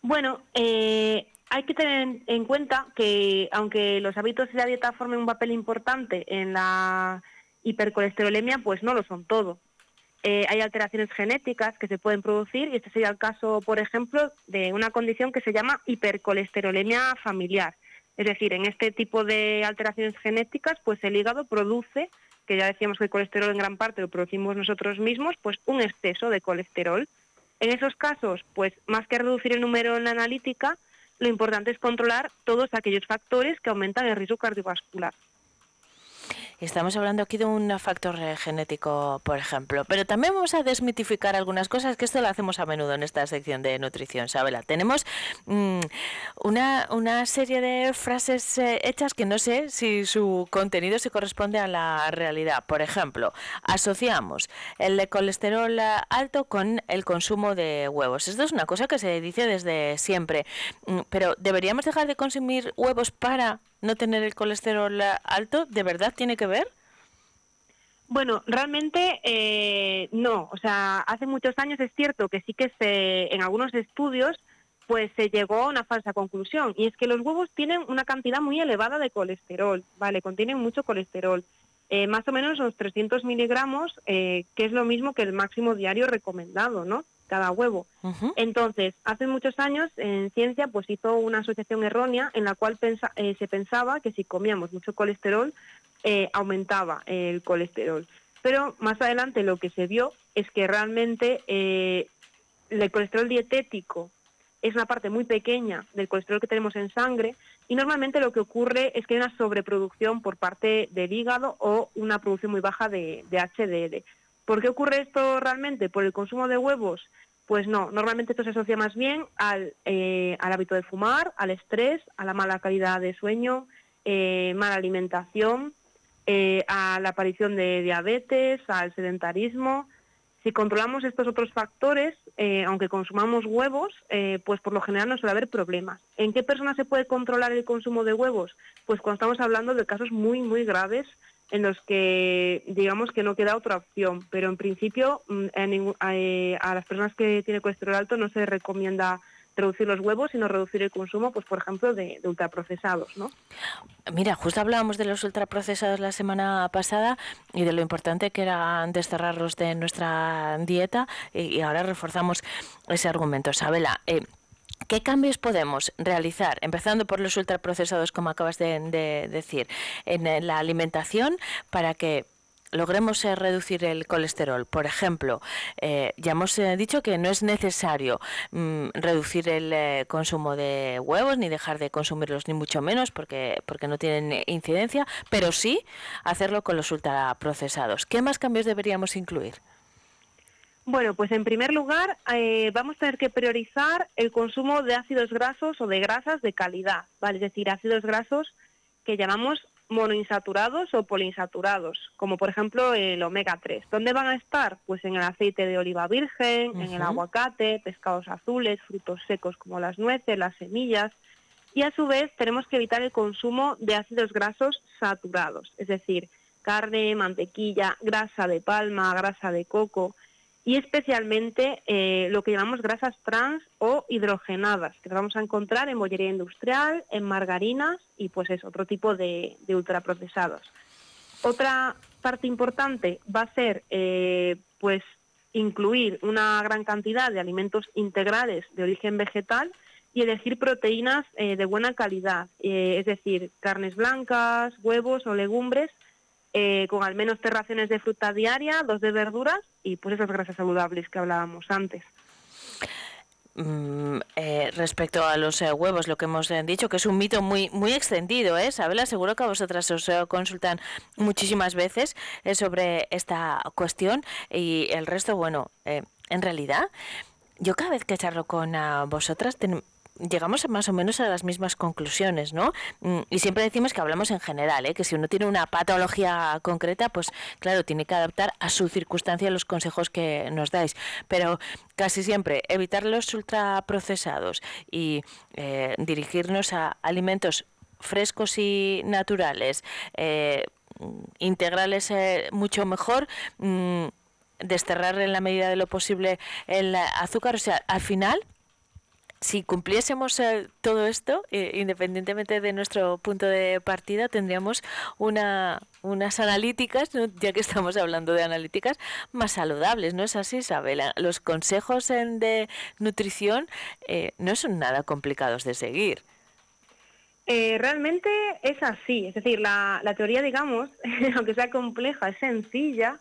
Bueno, eh, hay que tener en- en cuenta que aunque los hábitos y la dieta formen un papel importante en la hipercolesterolemia, pues no lo son todo. Eh, hay alteraciones genéticas que se pueden producir y este sería el caso, por ejemplo, de una condición que se llama hipercolesterolemia familiar. Es decir, en este tipo de alteraciones genéticas, pues el hígado produce, que ya decíamos que el colesterol en gran parte lo producimos nosotros mismos, pues un exceso de colesterol. En esos casos, pues más que reducir el número en la analítica, lo importante es controlar todos aquellos factores que aumentan el riesgo cardiovascular. Estamos hablando aquí de un factor eh, genético, por ejemplo, pero también vamos a desmitificar algunas cosas, que esto lo hacemos a menudo en esta sección de nutrición, Sabela. Tenemos mm, una, una serie de frases eh, hechas que no sé si su contenido se corresponde a la realidad. Por ejemplo, asociamos el colesterol eh, alto con el consumo de huevos. Esto es una cosa que se dice desde siempre, Mm, pero ¿deberíamos dejar de consumir huevos para no tener el colesterol alto? ¿De verdad tiene que ver? Bueno, realmente eh, no. O sea, hace muchos años es cierto que sí que se, en algunos estudios pues se llegó a una falsa conclusión y es que los huevos tienen una cantidad muy elevada de colesterol, ¿vale? Contienen mucho colesterol, eh, más o menos unos 300 miligramos, eh, que es lo mismo que el máximo diario recomendado, ¿no? Cada huevo. Entonces, hace muchos años en ciencia pues hizo una asociación errónea en la cual pensa- eh, se pensaba que si comíamos mucho colesterol eh, aumentaba el colesterol. Pero más adelante lo que se vio es que realmente eh, el colesterol dietético es una parte muy pequeña del colesterol que tenemos en sangre y normalmente lo que ocurre es que hay una sobreproducción por parte del hígado o una producción muy baja de, de HDL. ¿Por qué ocurre esto realmente? ¿Por el consumo de huevos? Pues no, normalmente esto se asocia más bien al, eh, al hábito de fumar, al estrés, a la mala calidad de sueño, eh, mala alimentación, eh, a la aparición de diabetes, al sedentarismo. Si controlamos estos otros factores, eh, aunque consumamos huevos, pues por lo general no suele haber problemas. ¿En qué personas se puede controlar el consumo de huevos? Pues cuando estamos hablando de casos muy, muy graves en los que digamos que no queda otra opción, pero en principio mm, eh, a las personas que tienen colesterol alto no se recomienda reducir los huevos, sino reducir el consumo, pues por ejemplo, de, ultraprocesados, ¿no? Mira, justo hablábamos de los ultraprocesados la semana pasada y de lo importante que era desterrarlos de nuestra dieta y, y ahora reforzamos ese argumento. Sabela, eh, ¿qué cambios podemos realizar, empezando por los ultraprocesados, como acabas de, de decir, en la alimentación para que logremos eh, reducir el colesterol, por ejemplo, eh, ya hemos eh, dicho que no es necesario mm, reducir el consumo de huevos ni dejar de consumirlos ni mucho menos porque, porque no tienen incidencia, pero sí hacerlo con los ultraprocesados. ¿Qué más cambios deberíamos incluir? Bueno, pues en primer lugar eh, vamos a tener que priorizar el consumo de ácidos grasos o de grasas de calidad, ¿vale? Es decir, ácidos grasos que llamamos monoinsaturados o poliinsaturados, como por ejemplo el omega 3. ¿Dónde van a estar? Pues en el aceite de oliva virgen, en el aguacate, pescados azules, frutos secos como las nueces, las semillas. Y a su vez tenemos que evitar el consumo de ácidos grasos saturados, es decir, carne, mantequilla, grasa de palma, grasa de coco y especialmente eh, lo que llamamos grasas trans o hidrogenadas, que las vamos a encontrar en bollería industrial, en margarinas y pues es otro tipo de, ultraprocesados. Otra parte importante va a ser eh, pues incluir una gran cantidad de alimentos integrales de origen vegetal y elegir proteínas eh, de buena calidad, es decir, carnes blancas, huevos o legumbres eh, con al menos tres raciones de fruta diaria, dos de verduras y pues esas grasas saludables que hablábamos antes. Mm, eh, respecto a los eh, huevos, lo que hemos eh, dicho, que es un mito muy muy extendido, ¿eh? Sabela, seguro que a vosotras os eh, consultan muchísimas veces eh, sobre esta cuestión y el resto, bueno, en realidad, yo cada vez que charlo con ah, vosotras ten- llegamos más o menos a las mismas conclusiones, ¿no? Mm, Y siempre decimos que hablamos en general, ¿eh? que si uno tiene una patología concreta, pues claro, tiene que adaptar a su circunstancia los consejos que nos dais. Pero casi siempre evitar los ultraprocesados y eh, dirigirnos a alimentos frescos y naturales, eh, integrales eh, mucho mejor. mm, desterrar en la medida de lo posible el azúcar, o sea, al final si cumpliésemos eh, todo esto, eh, independientemente de nuestro punto de partida, tendríamos una, unas analíticas, ya que estamos hablando de analíticas, más saludables, ¿no es así, Isabela? Los consejos en- de nutrición eh, no son nada complicados de seguir. Eh, realmente es así, es decir, la, la teoría, digamos, aunque sea compleja, es sencilla,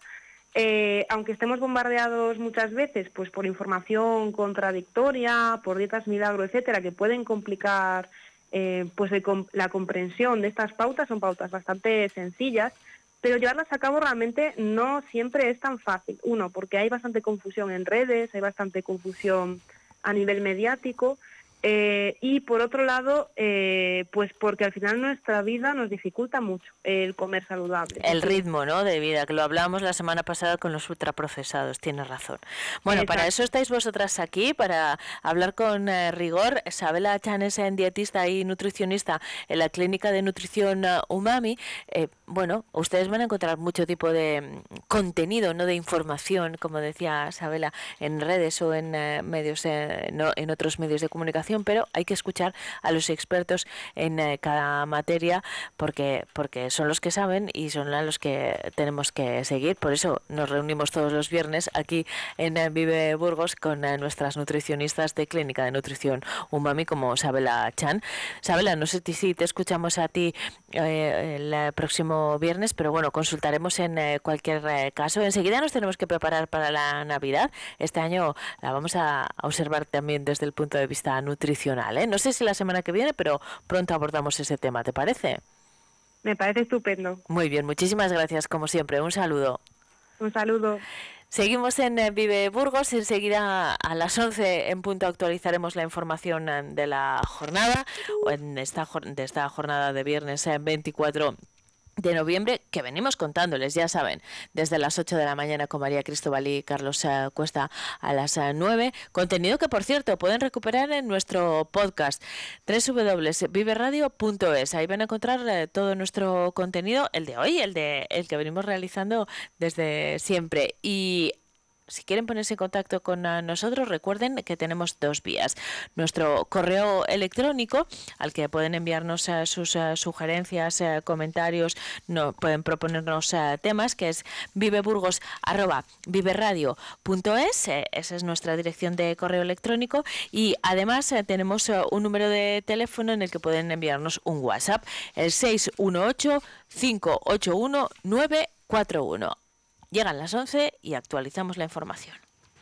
eh, aunque estemos bombardeados muchas veces pues por información contradictoria, por dietas milagro, etcétera, que pueden complicar eh, pues la comprensión de estas pautas, son pautas bastante sencillas, pero llevarlas a cabo realmente no siempre es tan fácil. Uno, porque hay bastante confusión en redes, hay bastante confusión a nivel mediático, eh, y por otro lado, eh, pues porque al final nuestra vida nos dificulta mucho el comer saludable. El ritmo ¿no? de vida, que lo hablábamos la semana pasada con los ultraprocesados, tienes razón. Bueno, para eso estáis vosotras aquí, para hablar con eh, rigor. Sabela Chan es eh, dietista y nutricionista en la clínica de nutrición eh, Umami. Eh, bueno, ustedes van a encontrar mucho tipo de mm, contenido, no de información, como decía Sabela, en redes o en medios, eh, no, en otros medios de comunicación, pero hay que escuchar a los expertos en eh, cada materia porque, porque son los que saben y son a los que tenemos que seguir. Por eso nos reunimos todos los viernes aquí en eh, Vive Burgos con eh, nuestras nutricionistas de Clínica de Nutrición Umami como Sabela Chan. Sabela, no sé si te escuchamos a ti el próximo viernes, pero bueno, consultaremos en cualquier caso. Enseguida nos tenemos que preparar para la Navidad. Este año la vamos a observar también desde el punto de vista nutricional. ¿Eh? No sé si la semana que viene, pero pronto abordamos ese tema, ¿te parece? Me parece estupendo. Muy bien, muchísimas gracias como siempre. Un saludo. Un saludo. Seguimos en eh, Vive Burgos. Enseguida a las 11 en punto actualizaremos la información eh, de la jornada, o en esta, de esta jornada de viernes eh, 24 de noviembre que venimos contándoles, ya saben, desde las 8 de la mañana con María Cristóbal y Carlos eh, Cuesta a las eh, 9. Contenido que, por cierto, pueden recuperar en nuestro podcast www.viveradio.es. Ahí van a encontrar eh, todo nuestro contenido, el de hoy, el de el que venimos realizando desde siempre. Y si quieren ponerse en contacto con nosotros, recuerden que tenemos dos vías. Nuestro correo electrónico, al que pueden enviarnos ah, sus ah, sugerencias, ah, comentarios, no, pueden proponernos temas, que es viveburgos.viveradio.es. eh, esa es nuestra dirección de correo electrónico. Y además eh, tenemos un número de teléfono en el que pueden enviarnos un WhatsApp, el 618 581 941. Llegan las 11 y actualizamos la información.